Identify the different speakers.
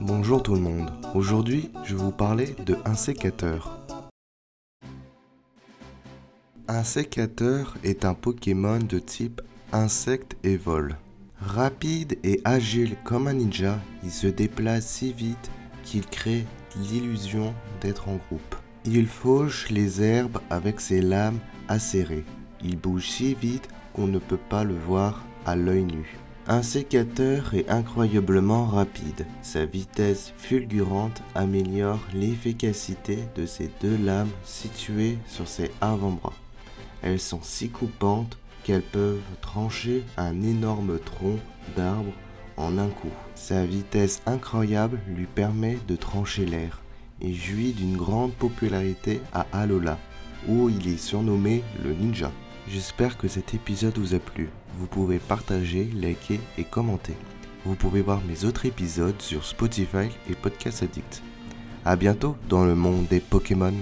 Speaker 1: Bonjour tout le monde, aujourd'hui je vais vous parler de un sécateur. Un sécateur est un Pokémon de type insecte et vol. Rapide et agile comme un ninja, il se déplace si vite qu'il crée l'illusion d'être en groupe. Il fauche les herbes avec ses lames acérées. Il bouge si vite qu'on ne peut pas le voir à l'œil nu. Un sécateur est incroyablement rapide. Sa vitesse fulgurante améliore l'efficacité de ses deux lames situées sur ses avant-bras. Elles sont si coupantes qu'elles peuvent trancher un énorme tronc d'arbre en un coup. Sa vitesse incroyable lui permet de trancher l'air et jouit d'une grande popularité à Alola, où il est surnommé le ninja. J'espère que cet épisode vous a plu. Vous pouvez partager, liker et commenter. Vous pouvez voir mes autres épisodes sur Spotify et Podcast Addict. A bientôt dans le monde des Pokémon.